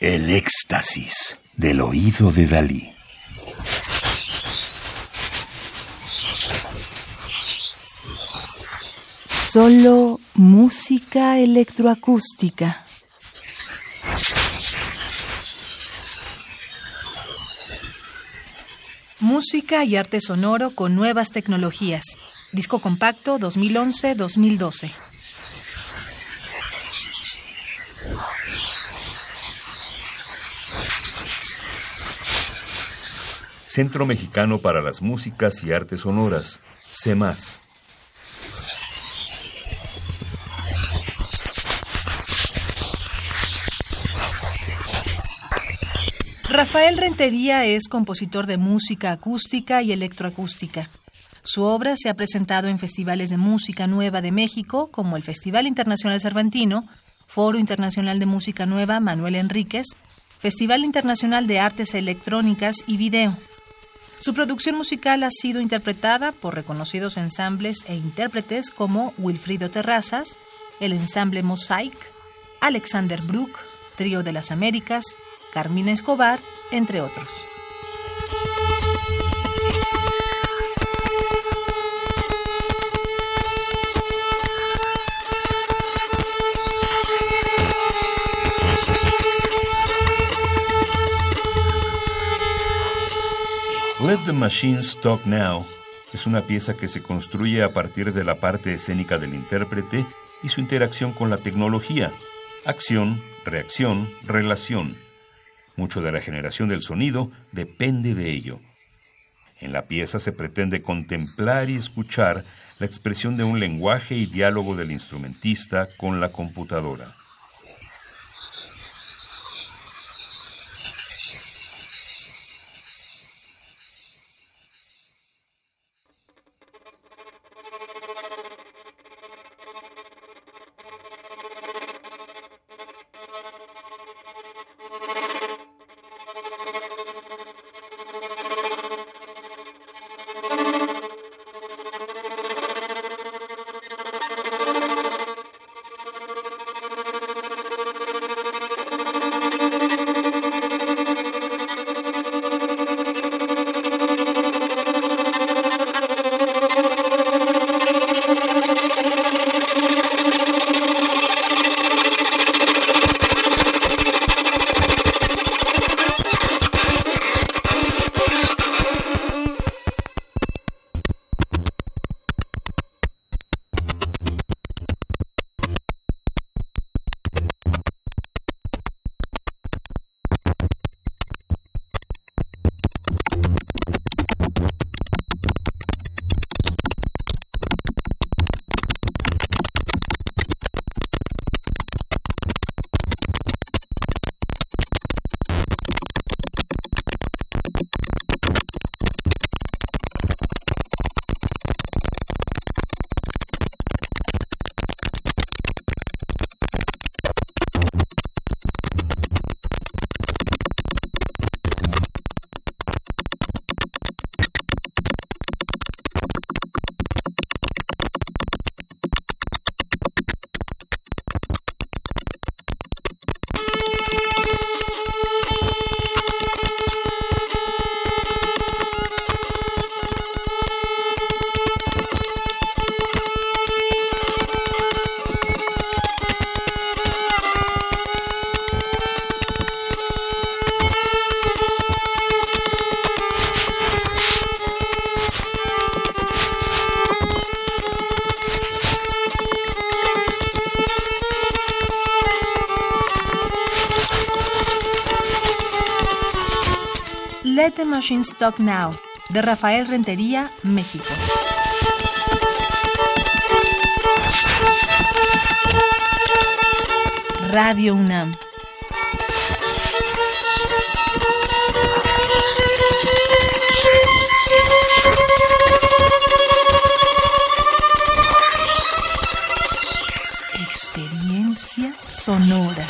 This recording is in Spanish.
El éxtasis del oído de Dalí. Solo música electroacústica. Música y arte sonoro con nuevas tecnologías. Disco compacto 2011-2012. Centro Mexicano para las Músicas y Artes Sonoras, CEMAS. Rafael Rentería es compositor de música acústica y electroacústica. Su obra se ha presentado en festivales de música nueva de México, como el Festival Internacional Cervantino, Foro Internacional de Música Nueva Manuel Enríquez, Festival Internacional de Artes Electrónicas y Video. Su producción musical ha sido interpretada por reconocidos ensambles e intérpretes como Wilfrido Terrazas, el ensamble Mosaic, Alexander Brook, Trío de las Américas, Carmina Escobar, entre otros. Let the Machines Talk Now es una pieza que se construye a partir de la parte escénica del intérprete y su interacción con la tecnología. Acción, reacción, relación. Mucho de la generación del sonido depende de ello. En la pieza se pretende contemplar y escuchar la expresión de un lenguaje y diálogo del instrumentista con la computadora. Let the Machines Talk Now, de Rafael Rentería, México. Radio UNAM. Experiencia sonora.